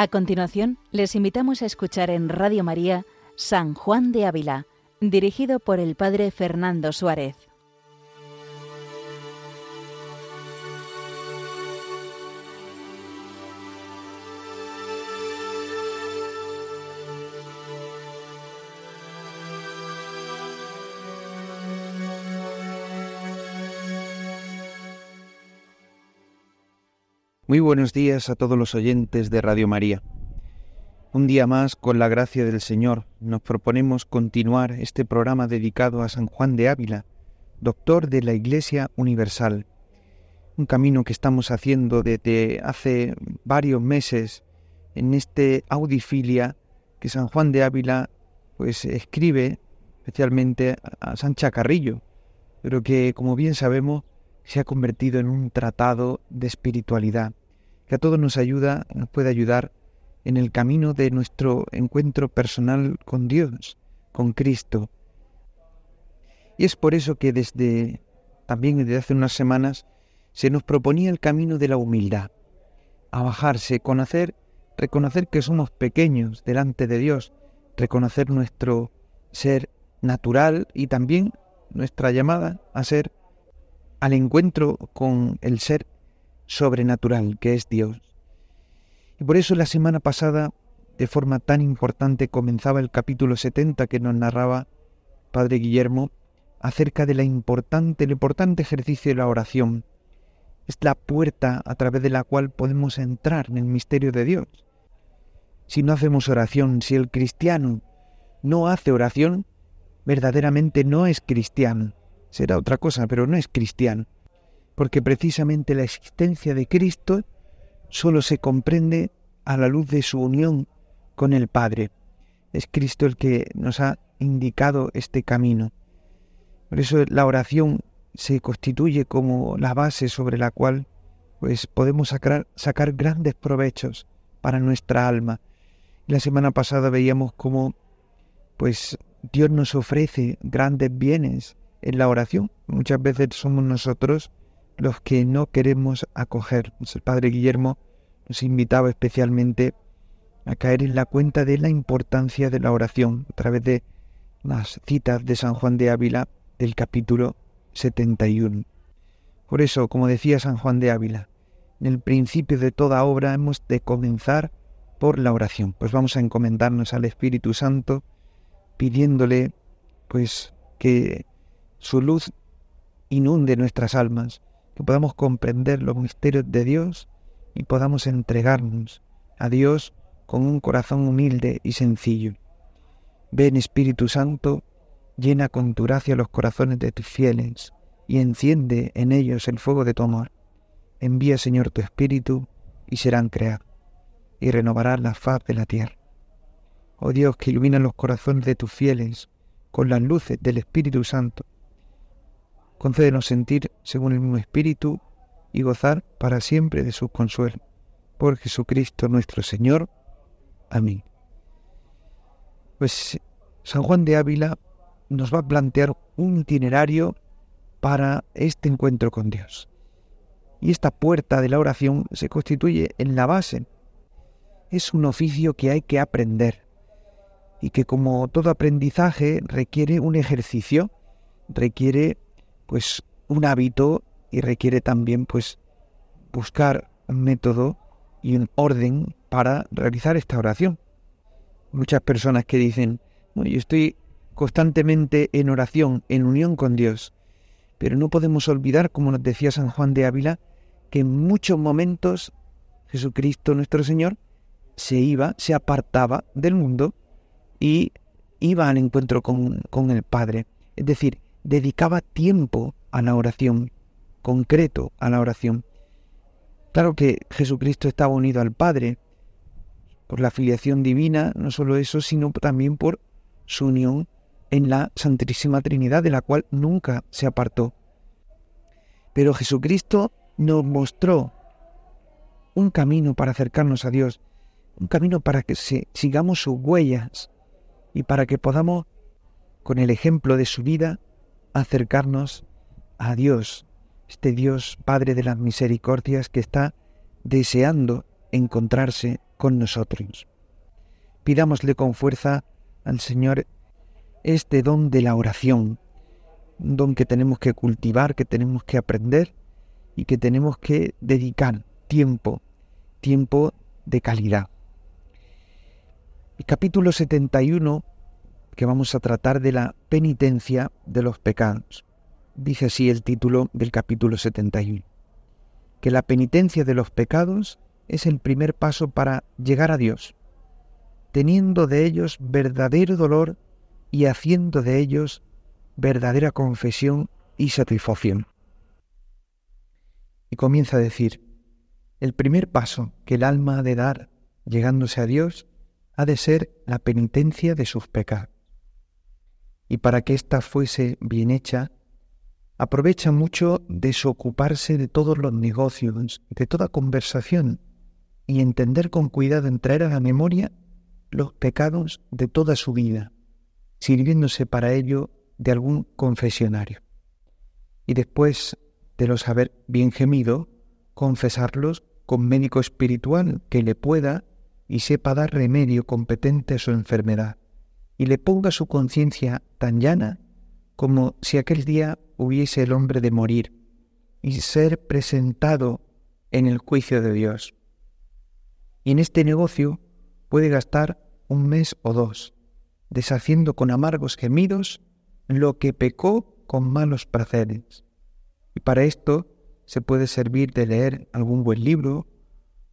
A continuación, les invitamos a escuchar en Radio María San Juan de Ávila, dirigido por el Padre Fernando Suárez. Muy buenos días a todos los oyentes de Radio María. Un día más, con la gracia del Señor, nos proponemos continuar este programa dedicado a San Juan de Ávila, doctor de la Iglesia Universal. Un camino que estamos haciendo desde hace varios meses en este Audifilia que San Juan de Ávila pues escribe especialmente a Sancha Carrillo, pero que como bien sabemos se ha convertido en un tratado de espiritualidad que a todos nos ayuda, nos puede ayudar en el camino de nuestro encuentro personal con Dios, con Cristo. Y es por eso que desde también desde hace unas semanas se nos proponía el camino de la humildad, a bajarse, conocer, reconocer que somos pequeños delante de Dios, reconocer nuestro ser natural y también nuestra llamada a ser al encuentro con el ser sobrenatural que es Dios. Y por eso la semana pasada, de forma tan importante, comenzaba el capítulo 70 que nos narraba Padre Guillermo acerca de la importante, el importante ejercicio de la oración. Es la puerta a través de la cual podemos entrar en el misterio de Dios. Si no hacemos oración, si el cristiano no hace oración, verdaderamente no es cristiano. Será otra cosa, pero no es cristiano porque precisamente la existencia de Cristo solo se comprende a la luz de su unión con el Padre. Es Cristo el que nos ha indicado este camino. Por eso la oración se constituye como la base sobre la cual pues podemos sacar, sacar grandes provechos para nuestra alma. La semana pasada veíamos cómo pues Dios nos ofrece grandes bienes en la oración. Muchas veces somos nosotros los que no queremos acoger. Pues el Padre Guillermo nos invitaba especialmente a caer en la cuenta de la importancia de la oración a través de las citas de San Juan de Ávila del capítulo 71. Por eso, como decía San Juan de Ávila, en el principio de toda obra hemos de comenzar por la oración. Pues vamos a encomendarnos al Espíritu Santo pidiéndole pues que su luz inunde nuestras almas, que podamos comprender los misterios de Dios y podamos entregarnos a Dios con un corazón humilde y sencillo. Ven Espíritu Santo, llena con tu gracia los corazones de tus fieles y enciende en ellos el fuego de tu amor. Envía Señor tu Espíritu y serán creados y renovarás la faz de la tierra. Oh Dios que ilumina los corazones de tus fieles con las luces del Espíritu Santo concédenos sentir según el mismo Espíritu y gozar para siempre de su consuelo. Por Jesucristo nuestro Señor. Amén. Pues San Juan de Ávila nos va a plantear un itinerario para este encuentro con Dios. Y esta puerta de la oración se constituye en la base. Es un oficio que hay que aprender y que como todo aprendizaje requiere un ejercicio, requiere pues un hábito y requiere también pues buscar un método y un orden para realizar esta oración. Muchas personas que dicen, yo estoy constantemente en oración, en unión con Dios, pero no podemos olvidar, como nos decía San Juan de Ávila, que en muchos momentos Jesucristo nuestro Señor se iba, se apartaba del mundo y iba al encuentro con, con el Padre. Es decir, dedicaba tiempo a la oración, concreto a la oración. Claro que Jesucristo estaba unido al Padre por la filiación divina, no solo eso, sino también por su unión en la Santísima Trinidad, de la cual nunca se apartó. Pero Jesucristo nos mostró un camino para acercarnos a Dios, un camino para que sigamos sus huellas y para que podamos, con el ejemplo de su vida, acercarnos a Dios, este Dios Padre de las Misericordias que está deseando encontrarse con nosotros. Pidámosle con fuerza al Señor este don de la oración, un don que tenemos que cultivar, que tenemos que aprender y que tenemos que dedicar tiempo, tiempo de calidad. El capítulo 71, que vamos a tratar de la penitencia de los pecados. Dice así el título del capítulo 71. Que la penitencia de los pecados es el primer paso para llegar a Dios, teniendo de ellos verdadero dolor y haciendo de ellos verdadera confesión y satisfacción. Y comienza a decir, el primer paso que el alma ha de dar llegándose a Dios ha de ser la penitencia de sus pecados. Y para que ésta fuese bien hecha, aprovecha mucho desocuparse de todos los negocios, de toda conversación, y entender con cuidado en traer a la memoria los pecados de toda su vida, sirviéndose para ello de algún confesionario. Y después de los haber bien gemido, confesarlos con médico espiritual que le pueda y sepa dar remedio competente a su enfermedad, y le ponga su conciencia tan llana como si aquel día hubiese el hombre de morir y ser presentado en el juicio de Dios. Y en este negocio puede gastar un mes o dos, deshaciendo con amargos gemidos lo que pecó con malos placeres. Y para esto se puede servir de leer algún buen libro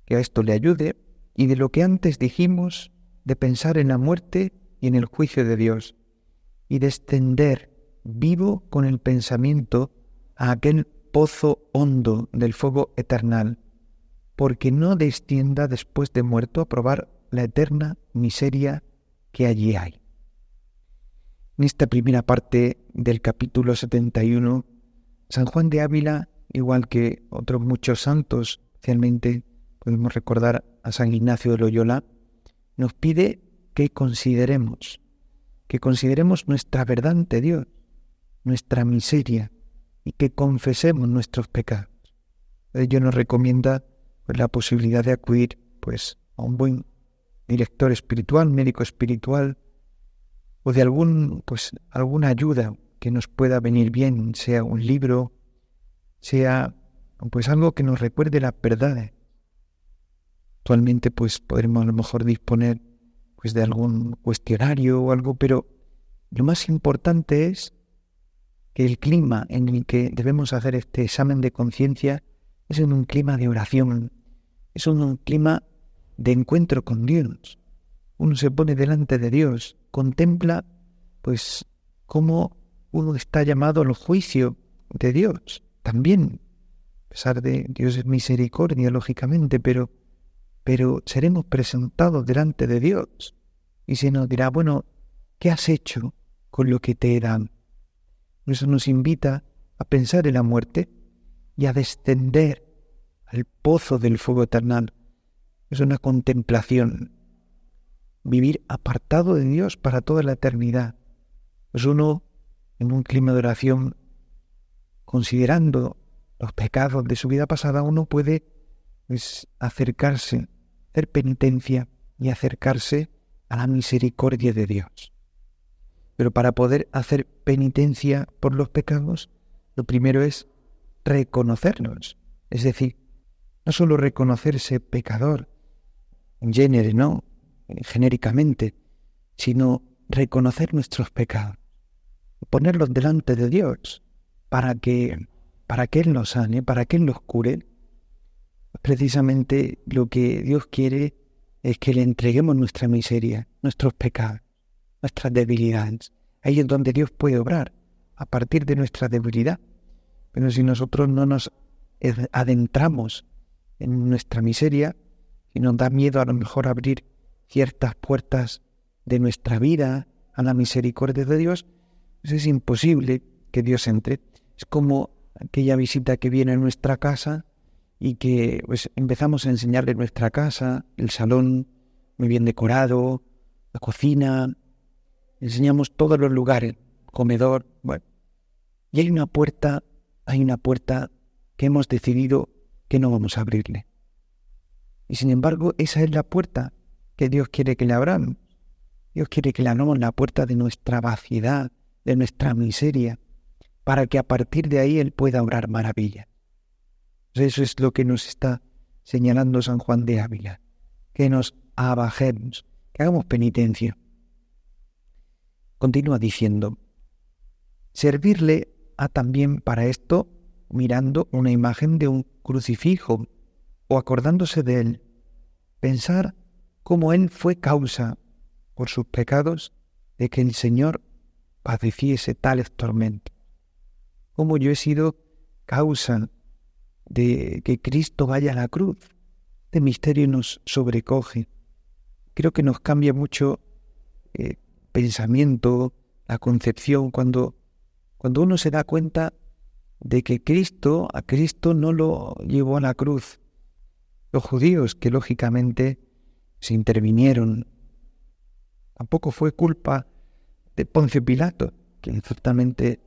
que a esto le ayude y de lo que antes dijimos, de pensar en la muerte y en el juicio de Dios, y de extender vivo con el pensamiento a aquel pozo hondo del fuego eternal, porque no descienda después de muerto a probar la eterna miseria que allí hay. En esta primera parte del capítulo 71, San Juan de Ávila, igual que otros muchos santos, especialmente podemos recordar a San Ignacio de Loyola, nos pide que consideremos, que consideremos nuestra verdad ante Dios, nuestra miseria y que confesemos nuestros pecados. Ello nos recomienda pues, la posibilidad de acudir pues, a un buen director espiritual, médico espiritual, o de algún, pues, alguna ayuda que nos pueda venir bien, sea un libro, sea pues algo que nos recuerde la verdad Actualmente pues podremos a lo mejor disponer pues de algún cuestionario o algo, pero lo más importante es que el clima en el que debemos hacer este examen de conciencia es en un clima de oración, es un clima de encuentro con Dios. Uno se pone delante de Dios, contempla pues cómo uno está llamado al juicio de Dios. También, a pesar de Dios es misericordia, lógicamente, pero pero seremos presentados delante de Dios y se nos dirá, bueno, ¿qué has hecho con lo que te dado? Eso nos invita a pensar en la muerte y a descender al pozo del fuego eternal. Es una contemplación, vivir apartado de Dios para toda la eternidad. Pues uno, en un clima de oración, considerando los pecados de su vida pasada, uno puede pues, acercarse hacer penitencia y acercarse a la misericordia de Dios. Pero para poder hacer penitencia por los pecados, lo primero es reconocernos. Es decir, no solo reconocerse pecador, en género, no, genéricamente, sino reconocer nuestros pecados, ponerlos delante de Dios para que, para que Él nos sane, para que Él los cure precisamente lo que Dios quiere es que le entreguemos nuestra miseria, nuestros pecados, nuestras debilidades. Ahí es donde Dios puede obrar, a partir de nuestra debilidad. Pero si nosotros no nos adentramos en nuestra miseria, si nos da miedo a lo mejor abrir ciertas puertas de nuestra vida a la misericordia de Dios, pues es imposible que Dios entre. Es como aquella visita que viene a nuestra casa y que pues, empezamos a enseñarle nuestra casa, el salón muy bien decorado, la cocina, enseñamos todos los lugares, comedor, bueno. Y hay una puerta, hay una puerta que hemos decidido que no vamos a abrirle. Y sin embargo, esa es la puerta que Dios quiere que le abramos. Dios quiere que le abramos la puerta de nuestra vaciedad, de nuestra miseria, para que a partir de ahí Él pueda obrar maravillas. Eso es lo que nos está señalando San Juan de Ávila, que nos abajemos, que hagamos penitencia. Continúa diciendo, servirle a también para esto mirando una imagen de un crucifijo o acordándose de él, pensar cómo él fue causa por sus pecados de que el Señor padeciese tales tormentos, cómo yo he sido causa de que Cristo vaya a la cruz. Este misterio nos sobrecoge. Creo que nos cambia mucho el eh, pensamiento, la concepción, cuando, cuando uno se da cuenta de que Cristo, a Cristo no lo llevó a la cruz. Los judíos que lógicamente se intervinieron. Tampoco fue culpa de Poncio Pilato, que ciertamente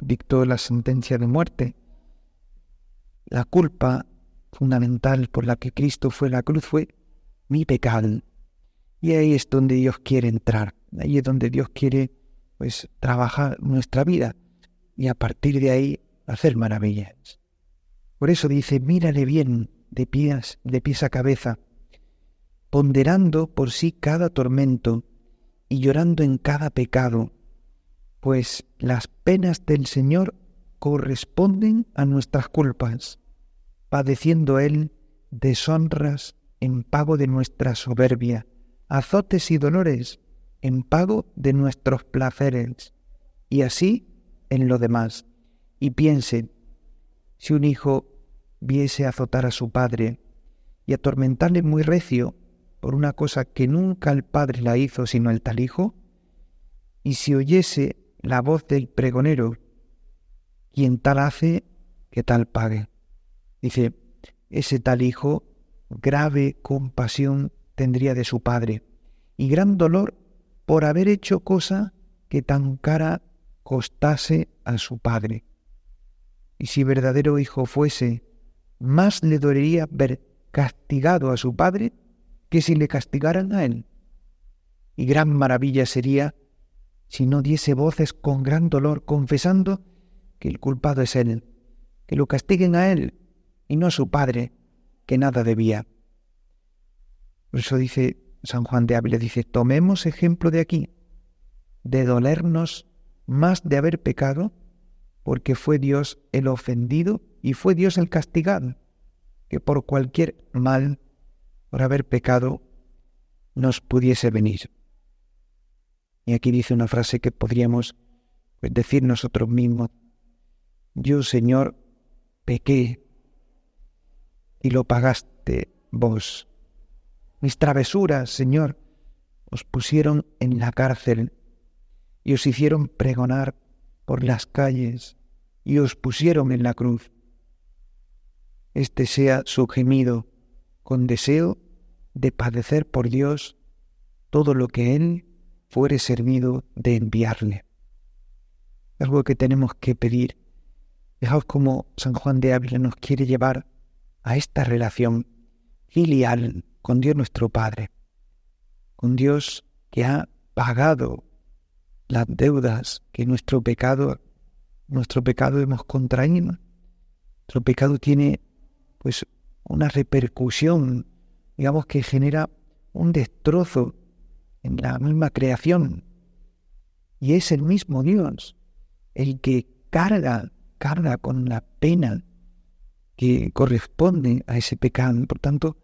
dictó la sentencia de muerte. La culpa fundamental por la que Cristo fue la cruz fue mi pecado. Y ahí es donde Dios quiere entrar, ahí es donde Dios quiere pues trabajar nuestra vida y a partir de ahí hacer maravillas. Por eso dice, mírale bien de pies, de pies a cabeza, ponderando por sí cada tormento y llorando en cada pecado, pues las penas del Señor corresponden a nuestras culpas, padeciendo Él deshonras en pago de nuestra soberbia, azotes y dolores en pago de nuestros placeres, y así en lo demás y piense, si un hijo viese azotar a su padre y atormentarle muy recio por una cosa que nunca el padre la hizo sino el tal hijo, y si oyese la voz del pregonero, quien tal hace, que tal pague. Dice, ese tal hijo grave compasión tendría de su padre y gran dolor por haber hecho cosa que tan cara costase a su padre y si verdadero hijo fuese, más le dolería ver castigado a su padre que si le castigaran a él. Y gran maravilla sería si no diese voces con gran dolor, confesando que el culpado es él, que lo castiguen a él y no a su padre, que nada debía. Por eso dice San Juan de Ávila, dice, tomemos ejemplo de aquí, de dolernos más de haber pecado porque fue Dios el ofendido y fue Dios el castigado, que por cualquier mal, por haber pecado, nos pudiese venir. Y aquí dice una frase que podríamos pues, decir nosotros mismos. Yo, Señor, pequé y lo pagaste vos. Mis travesuras, Señor, os pusieron en la cárcel y os hicieron pregonar por las calles y os pusieron en la cruz. Este sea su gemido con deseo de padecer por Dios todo lo que Él fuere servido de enviarle. Algo que tenemos que pedir. Fijaos cómo San Juan de Ávila nos quiere llevar a esta relación filial con Dios nuestro Padre, con Dios que ha pagado las deudas que nuestro pecado, nuestro pecado hemos contraído. Nuestro pecado tiene pues una repercusión, digamos que genera un destrozo en la misma creación. Y es el mismo Dios el que carga, carga con la pena que corresponde a ese pecado. Por tanto,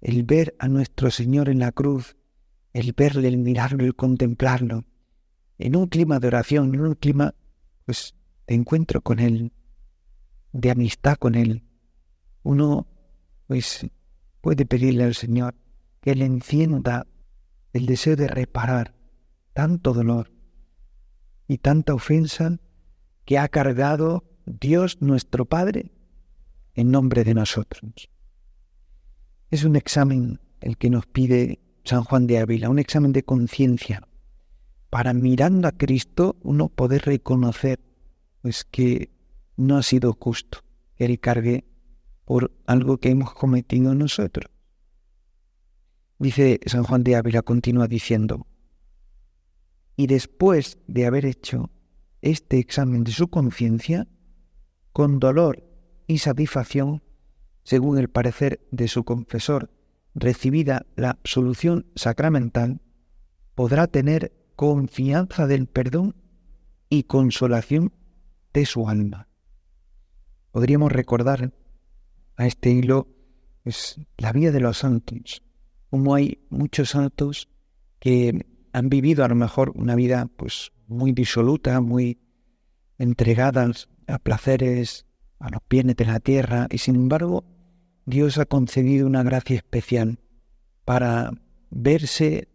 el ver a nuestro Señor en la cruz, el verle, el mirarlo, el contemplarlo, en un clima de oración, en un clima pues, de encuentro con Él, de amistad con Él, uno pues puede pedirle al Señor que le encienda el deseo de reparar tanto dolor y tanta ofensa que ha cargado Dios nuestro Padre en nombre de nosotros. Es un examen el que nos pide San Juan de Ávila, un examen de conciencia para mirando a Cristo uno poder reconocer pues que no ha sido justo que Él cargue por algo que hemos cometido nosotros. Dice San Juan de Ávila, continúa diciendo, y después de haber hecho este examen de su conciencia, con dolor y satisfacción, según el parecer de su confesor, recibida la solución sacramental, podrá tener confianza del perdón y consolación de su alma. Podríamos recordar a este hilo pues, la vida de los santos, como hay muchos santos que han vivido a lo mejor una vida pues muy disoluta, muy entregadas a placeres, a los bienes de la tierra, y sin embargo Dios ha concedido una gracia especial para verse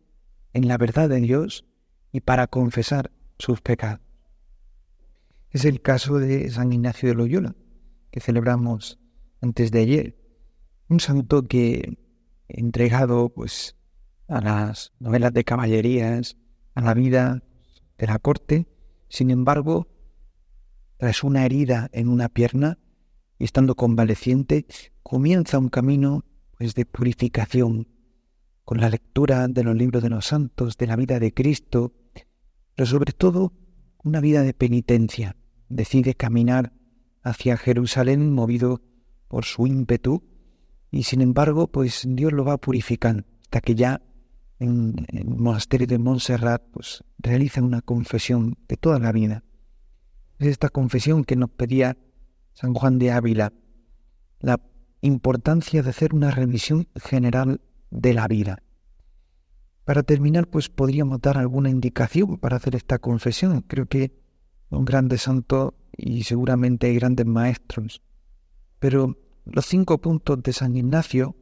en la verdad de Dios y para confesar sus pecados. Es el caso de San Ignacio de Loyola, que celebramos antes de ayer. Un santo que, entregado pues, a las novelas de caballerías, a la vida de la corte, sin embargo, tras una herida en una pierna y estando convaleciente, comienza un camino pues, de purificación, con la lectura de los libros de los santos, de la vida de Cristo, pero sobre todo una vida de penitencia. Decide caminar hacia Jerusalén movido por su ímpetu y sin embargo pues Dios lo va purificando hasta que ya en, el monasterio de Montserrat pues realiza una confesión de toda la vida. Es esta confesión que nos pedía San Juan de Ávila, la importancia de hacer una revisión general de la vida. Para terminar, pues podríamos dar alguna indicación para hacer esta confesión. Creo que un grande santo y seguramente hay grandes maestros. Pero los cinco puntos de San Ignacio,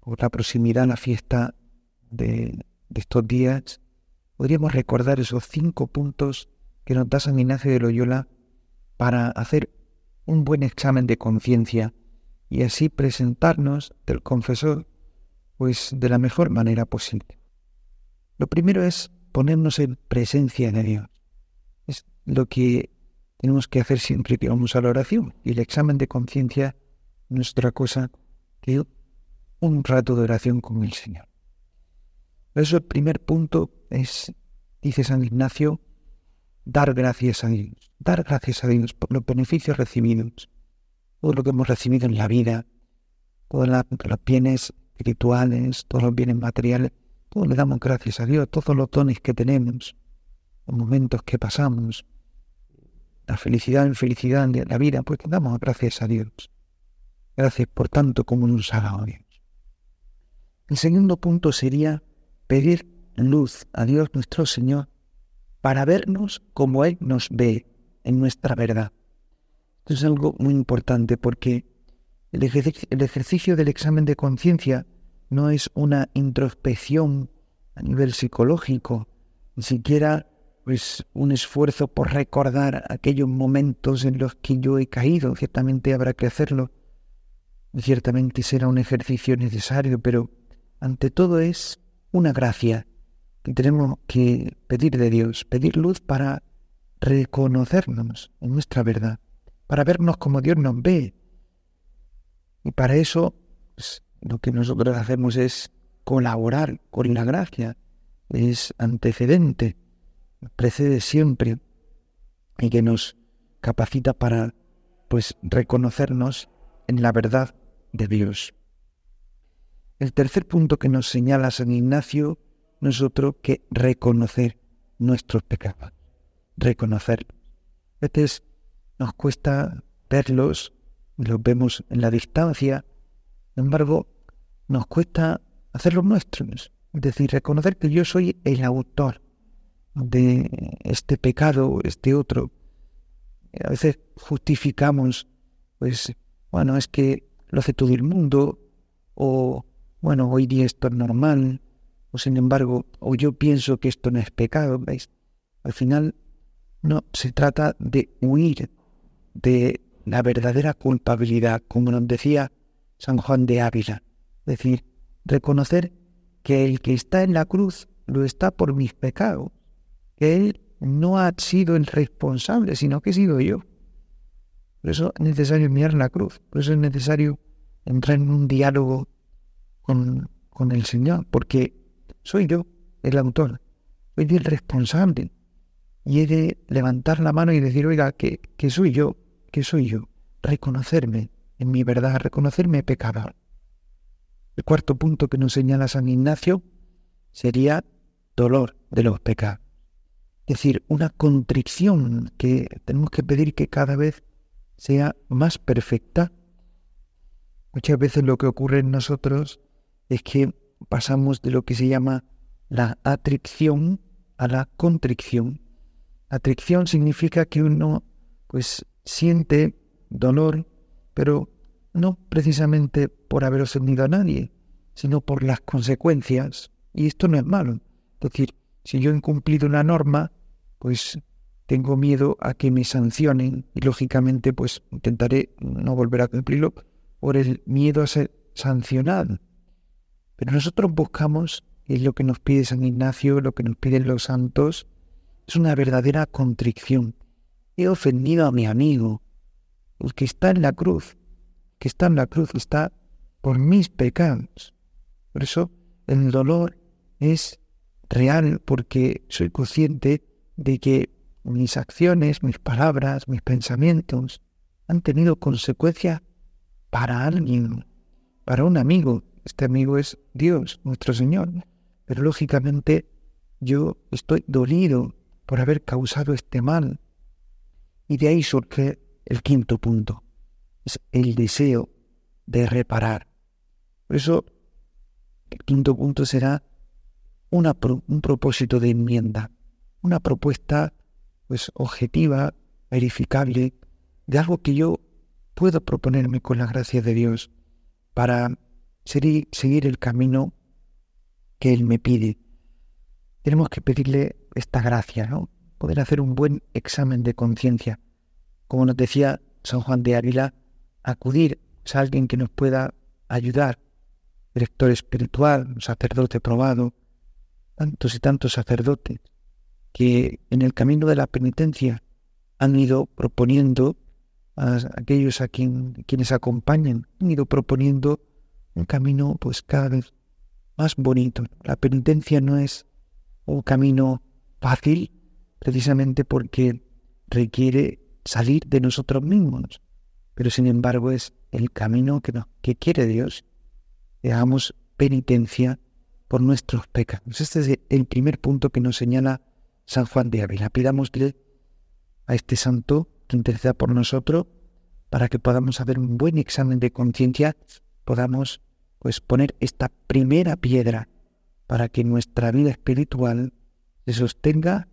por la proximidad a la fiesta de, de estos días, podríamos recordar esos cinco puntos que nos da San Ignacio de Loyola para hacer un buen examen de conciencia y así presentarnos del confesor pues de la mejor manera posible. Lo primero es ponernos en presencia de Dios. Es lo que tenemos que hacer siempre que vamos a la oración. Y el examen de conciencia no es otra cosa que un rato de oración con el Señor. Eso el primer punto es, dice San Ignacio, dar gracias a Dios. Dar gracias a Dios por los beneficios recibidos. Todo lo que hemos recibido en la vida, todos los bienes espirituales, todos los bienes materiales, todos le damos gracias a Dios, todos los dones que tenemos, los momentos que pasamos, la felicidad, la infelicidad de la vida, pues damos gracias a Dios. Gracias por tanto como nos ha dado Dios. El segundo punto sería pedir luz a Dios nuestro Señor para vernos como Él nos ve en nuestra verdad. Esto es algo muy importante porque el ejercicio, el ejercicio del examen de conciencia no es una introspección a nivel psicológico, ni siquiera pues un esfuerzo por recordar aquellos momentos en los que yo he caído. Ciertamente habrá que hacerlo. Ciertamente será un ejercicio necesario, pero ante todo es una gracia tenemos que pedir de Dios, pedir luz para reconocernos en nuestra verdad, para vernos como Dios nos ve. Y para eso pues, lo que nosotros hacemos es colaborar con la gracia, es antecedente precede siempre y que nos capacita para pues reconocernos en la verdad de Dios. El tercer punto que nos señala San Ignacio no es otro que reconocer nuestros pecados, reconocer. A veces nos cuesta verlos, los vemos en la distancia, sin embargo, nos cuesta hacerlos nuestros, es decir, reconocer que yo soy el autor de este pecado, este otro. A veces justificamos, pues, bueno, es que lo hace todo el mundo, o, bueno, hoy día esto es normal, o sin embargo, o yo pienso que esto no es pecado, ¿veis? Al final, no, se trata de huir de la verdadera culpabilidad, como nos decía San Juan de Ávila. Es decir, reconocer que el que está en la cruz lo está por mis pecados que Él no ha sido el responsable, sino que he sido yo. Por eso es necesario mirar la cruz, por eso es necesario entrar en un diálogo con, con el Señor, porque soy yo el autor, soy el responsable. Y he de levantar la mano y decir, oiga, que, que soy yo, que soy yo. Reconocerme en mi verdad, reconocerme pecador. El cuarto punto que nos señala San Ignacio sería dolor de los pecados. Es decir, una contrición que tenemos que pedir que cada vez sea más perfecta. Muchas veces lo que ocurre en nosotros es que pasamos de lo que se llama la atricción a la contrición. Atricción significa que uno pues siente dolor, pero no precisamente por haber ofendido a nadie, sino por las consecuencias. Y esto no es malo. Es decir, si yo he incumplido una norma, pues tengo miedo a que me sancionen y lógicamente pues intentaré no volver a cumplirlo por el miedo a ser sancionado. Pero nosotros buscamos, y es lo que nos pide San Ignacio, lo que nos piden los santos, es una verdadera contrición. He ofendido a mi amigo, el que está en la cruz, que está en la cruz, está por mis pecados. Por eso el dolor es real porque soy consciente de que mis acciones, mis palabras, mis pensamientos han tenido consecuencias para alguien, para un amigo. Este amigo es Dios, nuestro Señor. Pero lógicamente yo estoy dolido por haber causado este mal. Y de ahí surge el quinto punto, es el deseo de reparar. Por eso, el quinto punto será un propósito de enmienda, una propuesta pues objetiva, verificable, de algo que yo puedo proponerme con la gracia de Dios para seguir el camino que Él me pide. Tenemos que pedirle esta gracia, ¿no? Poder hacer un buen examen de conciencia como nos decía San Juan de Ávila, acudir a alguien que nos pueda ayudar, director espiritual, sacerdote probado, tantos y tantos sacerdotes que en el camino de la penitencia han ido proponiendo a aquellos a quienes acompañan, han ido proponiendo un camino pues cada vez más bonito. La penitencia no es un camino fácil precisamente porque requiere salir de nosotros mismos. Pero sin embargo es el camino que, que quiere Dios. Que hagamos penitencia por nuestros pecados. Este es el primer punto que nos señala San Juan de Ávila. Pidámosle a este santo que interceda por nosotros para que podamos hacer un buen examen de conciencia, podamos pues poner esta primera piedra para que nuestra vida espiritual se sostenga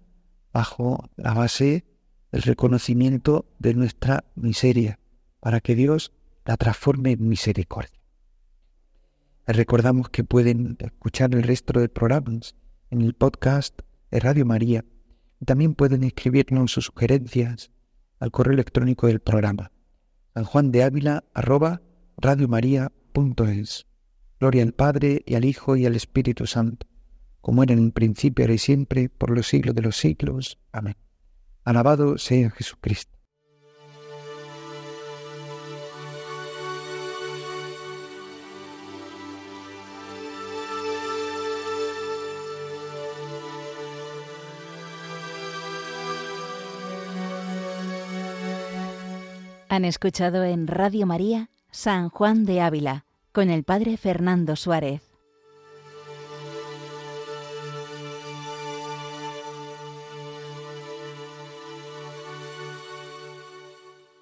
bajo la base el reconocimiento de nuestra miseria, para que Dios la transforme en misericordia. Recordamos que pueden escuchar el resto de programas en el podcast de Radio María. También pueden escribirnos sus sugerencias al correo electrónico del programa sanjuandeávila arroba Gloria al Padre y al Hijo y al Espíritu Santo, como era en el principio, ahora y siempre, por los siglos de los siglos. Amén. Alabado sea Jesucristo. Han escuchado en Radio María San Juan de Ávila con el Padre Fernando Suárez.